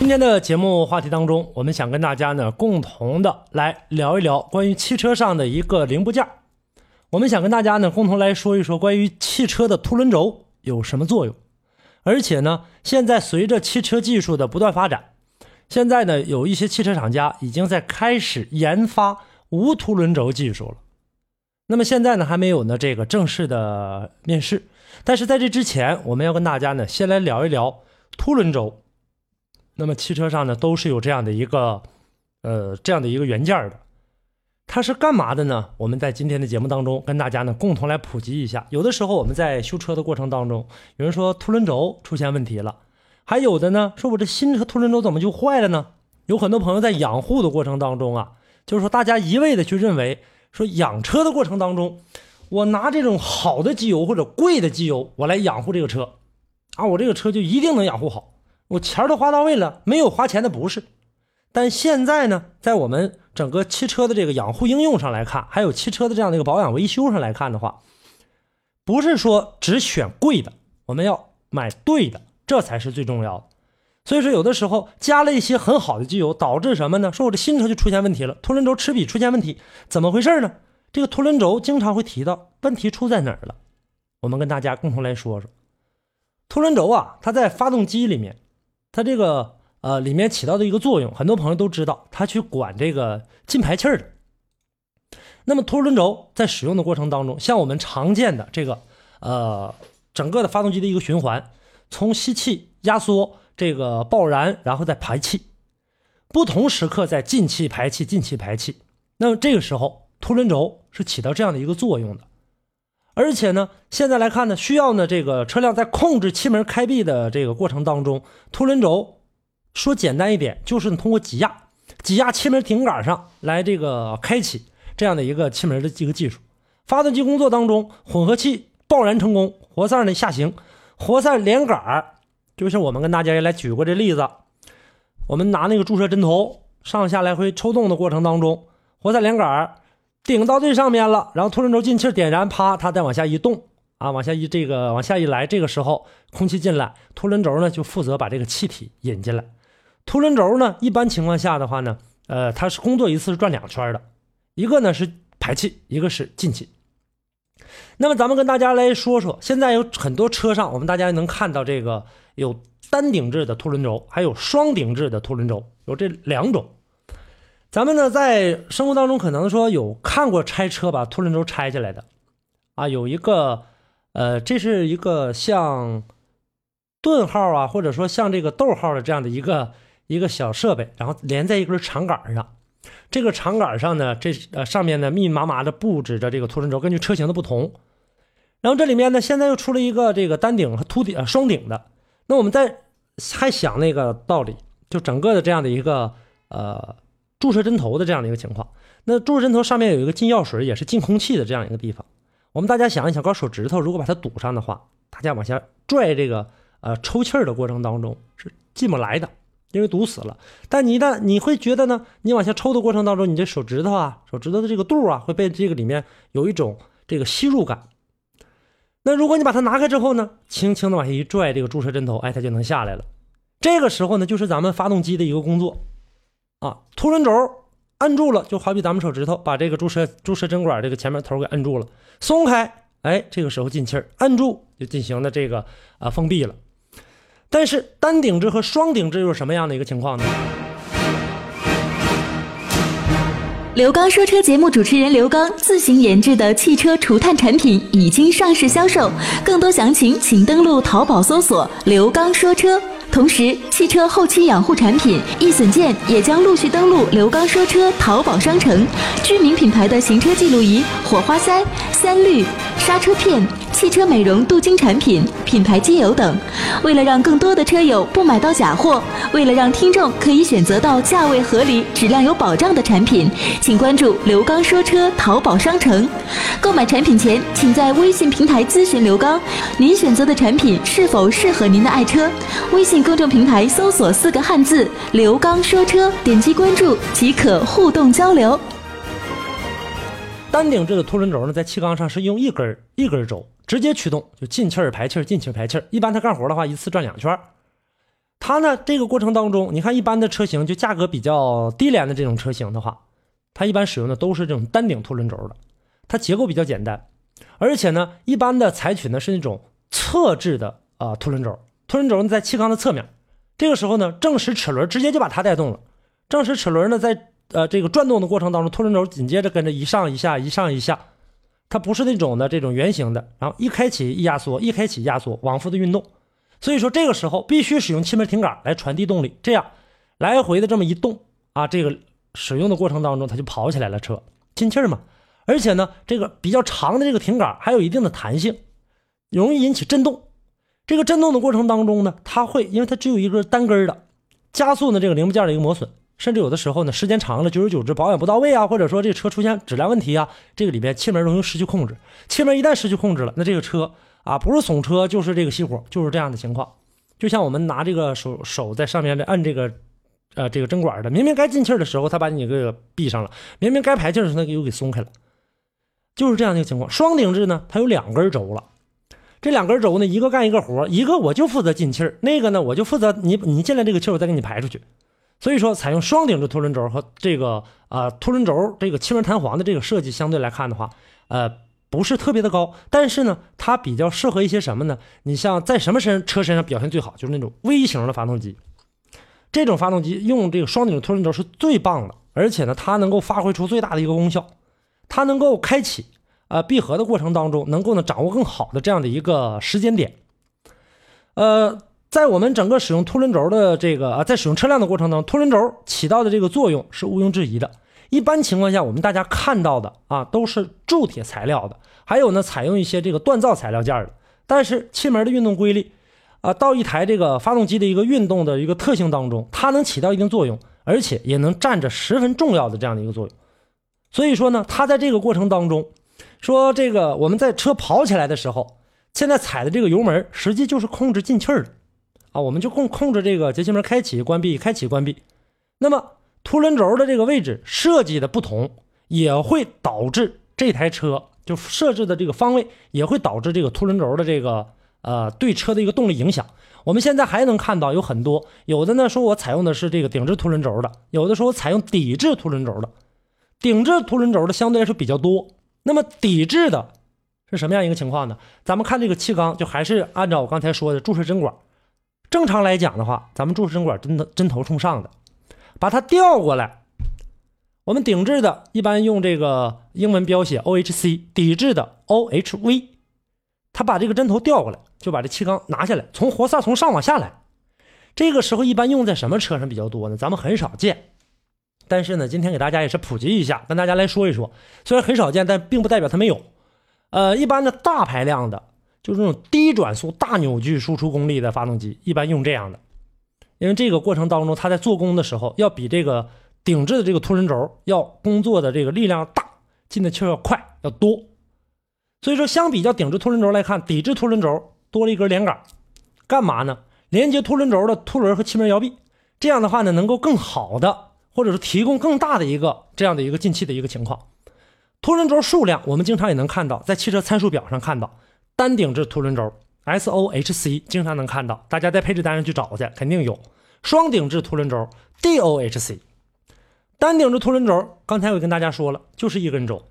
今天的节目话题当中，我们想跟大家呢共同的来聊一聊关于汽车上的一个零部件。我们想跟大家呢共同来说一说关于汽车的凸轮轴有什么作用，而且呢，现在随着汽车技术的不断发展，现在呢有一些汽车厂家已经在开始研发无凸轮轴技术了。那么现在呢还没有呢这个正式的面世，但是在这之前，我们要跟大家呢先来聊一聊凸轮轴。那么汽车上呢都是有这样的一个呃这样的一个元件的。它是干嘛的呢？我们在今天的节目当中跟大家呢共同来普及一下。有的时候我们在修车的过程当中，有人说凸轮轴出现问题了，还有的呢说我这新车凸轮轴怎么就坏了呢？有很多朋友在养护的过程当中啊，就是说大家一味的去认为说养车的过程当中，我拿这种好的机油或者贵的机油我来养护这个车啊，我这个车就一定能养护好，我钱都花到位了，没有花钱的不是。但现在呢，在我们整个汽车的这个养护应用上来看，还有汽车的这样的一个保养维修上来看的话，不是说只选贵的，我们要买对的，这才是最重要的。所以说，有的时候加了一些很好的机油，导致什么呢？说我的新车就出现问题了，凸轮轴齿比出现问题，怎么回事呢？这个凸轮轴经常会提到问题出在哪儿了？我们跟大家共同来说说，凸轮轴啊，它在发动机里面，它这个。呃，里面起到的一个作用，很多朋友都知道，它去管这个进排气儿的。那么凸轮轴在使用的过程当中，像我们常见的这个，呃，整个的发动机的一个循环，从吸气、压缩、这个爆燃，然后再排气，不同时刻在进气、排气、进气、排气。那么这个时候，凸轮轴是起到这样的一个作用的。而且呢，现在来看呢，需要呢这个车辆在控制气门开闭的这个过程当中，凸轮轴。说简单一点，就是通过挤压，挤压气门顶杆上来这个开启这样的一个气门的这个技术。发动机工作当中，混合气爆燃成功，活塞呢下行，活塞连杆就是我们跟大家也来举过这例子，我们拿那个注射针头上下来回抽动的过程当中，活塞连杆顶到最上面了，然后凸轮轴进气点燃，啪，它再往下一动啊，往下一这个往下一来，这个时候空气进来，凸轮轴呢就负责把这个气体引进来。凸轮轴呢，一般情况下的话呢，呃，它是工作一次是转两圈的，一个呢是排气，一个是进气。那么咱们跟大家来说说，现在有很多车上，我们大家能看到这个有单顶置的凸轮轴，还有双顶置的凸轮轴，有这两种。咱们呢在生活当中可能说有看过拆车把凸轮轴拆下来的，啊，有一个，呃，这是一个像顿号啊，或者说像这个逗号的这样的一个。一个小设备，然后连在一根长杆上。这个长杆上呢，这呃上面呢密密麻麻的布置着这个凸轮轴，根据车型的不同。然后这里面呢，现在又出了一个这个单顶和凸顶呃双顶的。那我们在还想那个道理，就整个的这样的一个呃注射针头的这样的一个情况。那注射针头上面有一个进药水，也是进空气的这样一个地方。我们大家想一想，搞手指头如果把它堵上的话，大家往下拽这个呃抽气儿的过程当中是进不来的。因为堵死了，但你一旦你会觉得呢？你往下抽的过程当中，你这手指头啊，手指头的这个肚啊，会被这个里面有一种这个吸入感。那如果你把它拿开之后呢，轻轻的往下一拽，这个注射针头，哎，它就能下来了。这个时候呢，就是咱们发动机的一个工作啊。凸轮轴按住了，就好比咱们手指头把这个注射注射针管这个前面头给按住了，松开，哎，这个时候进气儿，按住就进行了这个啊封闭了。但是单顶置和双顶置又是什么样的一个情况呢？刘刚说车节目主持人刘刚自行研制的汽车除碳产品已经上市销售，更多详情请登录淘宝搜索“刘刚说车”。同时，汽车后期养护产品易损件也将陆续登陆刘刚说车淘宝商城。知名品牌的行车记录仪、火花塞、三滤、刹车片、汽车美容镀金产品、品牌机油等。为了让更多的车友不买到假货，为了让听众可以选择到价位合理、质量有保障的产品，请关注刘刚说车淘宝商城。购买产品前，请在微信平台咨询刘刚，您选择的产品是否适合您的爱车。微信公众平台搜索四个汉字“刘刚说车”，点击关注即可互动交流。单顶制的凸轮轴呢，在气缸上是用一根一根轴直接驱动，就进气儿排气儿，进气儿排气儿。一般它干活的话，一次转两圈。它呢，这个过程当中，你看一般的车型，就价格比较低廉的这种车型的话，它一般使用的都是这种单顶凸轮轴的，它结构比较简单，而且呢，一般的采取呢是那种侧置的啊凸轮轴，凸轮轴呢在气缸的侧面，这个时候呢，正时齿轮直接就把它带动了，正时齿轮呢在。呃，这个转动的过程当中，凸轮轴紧接着跟着一上一下，一上一下，它不是那种的这种圆形的，然后一开启一压缩，一开启压缩，往复的运动。所以说这个时候必须使用气门停杆来传递动力，这样来回的这么一动啊，这个使用的过程当中它就跑起来了，车进气嘛。而且呢，这个比较长的这个停杆还有一定的弹性，容易引起震动。这个震动的过程当中呢，它会因为它只有一根单根的，加速呢这个零部件的一个磨损。甚至有的时候呢，时间长了，久而久之保养不到位啊，或者说这车出现质量问题啊，这个里边气门容易失去控制。气门一旦失去控制了，那这个车啊，不是怂车就是这个熄火，就是这样的情况。就像我们拿这个手手在上面的按这个，呃，这个针管的，明明该进气的时候，他把你给闭上了；明明该排气的时候，他又给松开了，就是这样的一个情况。双顶置呢，它有两根轴了，这两根轴呢，一个干一个活，一个我就负责进气，那个呢，我就负责你你进来这个气，我再给你排出去。所以说，采用双顶的凸轮轴和这个啊凸轮轴这个气门弹簧的这个设计相对来看的话，呃，不是特别的高，但是呢，它比较适合一些什么呢？你像在什么身车身上表现最好，就是那种微型的发动机，这种发动机用这个双顶的凸轮轴是最棒的，而且呢，它能够发挥出最大的一个功效，它能够开启啊闭合的过程当中，能够呢掌握更好的这样的一个时间点，呃。在我们整个使用凸轮轴的这个啊，在使用车辆的过程当中，凸轮轴起到的这个作用是毋庸置疑的。一般情况下，我们大家看到的啊，都是铸铁材料的，还有呢，采用一些这个锻造材料件的。但是气门的运动规律啊，到一台这个发动机的一个运动的一个特性当中，它能起到一定作用，而且也能占着十分重要的这样的一个作用。所以说呢，它在这个过程当中，说这个我们在车跑起来的时候，现在踩的这个油门，实际就是控制进气儿的。啊，我们就控控制这个节气门开启、关闭、开启、关闭。那么凸轮轴的这个位置设计的不同，也会导致这台车就设置的这个方位也会导致这个凸轮轴的这个呃对车的一个动力影响。我们现在还能看到有很多，有的呢说我采用的是这个顶置凸轮轴的，有的说我采用底置凸轮轴的。顶置凸轮轴的相对来说比较多。那么底置的是什么样一个情况呢？咱们看这个气缸，就还是按照我刚才说的注射针管。正常来讲的话，咱们注射针管针头针头冲上的，把它调过来。我们顶置的一般用这个英文标写 OHC，抵制的 OHV。它把这个针头调过来，就把这气缸拿下来，从活塞从上往下来。这个时候一般用在什么车上比较多呢？咱们很少见。但是呢，今天给大家也是普及一下，跟大家来说一说。虽然很少见，但并不代表它没有。呃，一般的大排量的。就是那种低转速、大扭矩输出功率的发动机，一般用这样的，因为这个过程当中，它在做工的时候要比这个顶置的这个凸轮轴要工作的这个力量大，进的气要快要多。所以说，相比较顶置凸轮轴来看，底置凸轮轴多了一根连杆，干嘛呢？连接凸轮轴的凸轮和气门摇臂，这样的话呢，能够更好的，或者是提供更大的一个这样的一个进气的一个情况。凸轮轴数量，我们经常也能看到，在汽车参数表上看到。单顶置凸轮轴 SOHC 经常能看到，大家在配置单上去找去，肯定有。双顶置凸轮轴 DOHC，单顶置凸轮轴，刚才我跟大家说了，就是一根轴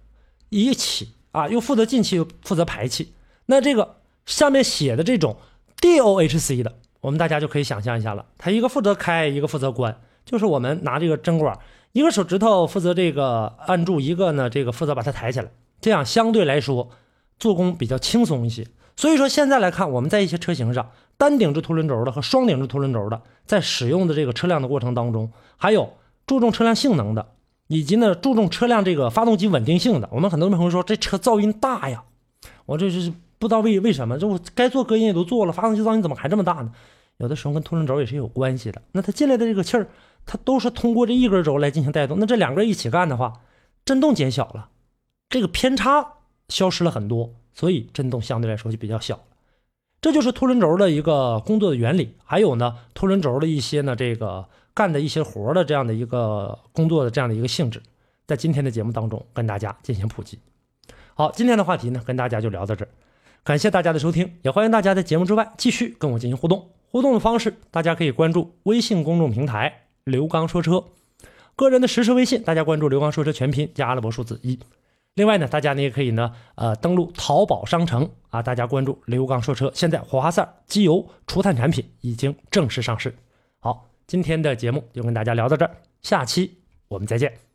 一起啊，又负责进气又负责排气。那这个下面写的这种 DOHC 的，我们大家就可以想象一下了，它一个负责开，一个负责关，就是我们拿这个针管一个手指头负责这个按住，一个呢这个负责把它抬起来，这样相对来说做工比较轻松一些。所以说现在来看，我们在一些车型上单顶置凸轮轴的和双顶置凸轮轴的，在使用的这个车辆的过程当中，还有注重车辆性能的，以及呢注重车辆这个发动机稳定性的，我们很多朋友说这车噪音大呀，我这是不知道为为什么，这我该做隔音也都做了，发动机噪音怎么还这么大呢？有的时候跟凸轮轴也是有关系的。那它进来的这个气儿，它都是通过这一根轴来进行带动，那这两根一起干的话，震动减小了，这个偏差消失了很多。所以震动相对来说就比较小这就是凸轮轴的一个工作的原理。还有呢，凸轮轴的一些呢，这个干的一些活的这样的一个工作的这样的一个性质，在今天的节目当中跟大家进行普及。好，今天的话题呢，跟大家就聊到这儿，感谢大家的收听，也欢迎大家在节目之外继续跟我进行互动。互动的方式，大家可以关注微信公众平台“刘刚说车”，个人的实时微信，大家关注“刘刚说车”全拼加阿拉伯数字一。另外呢，大家呢也可以呢，呃，登录淘宝商城啊，大家关注刘刚说车。现在火花塞机油除碳产品已经正式上市。好，今天的节目就跟大家聊到这儿，下期我们再见。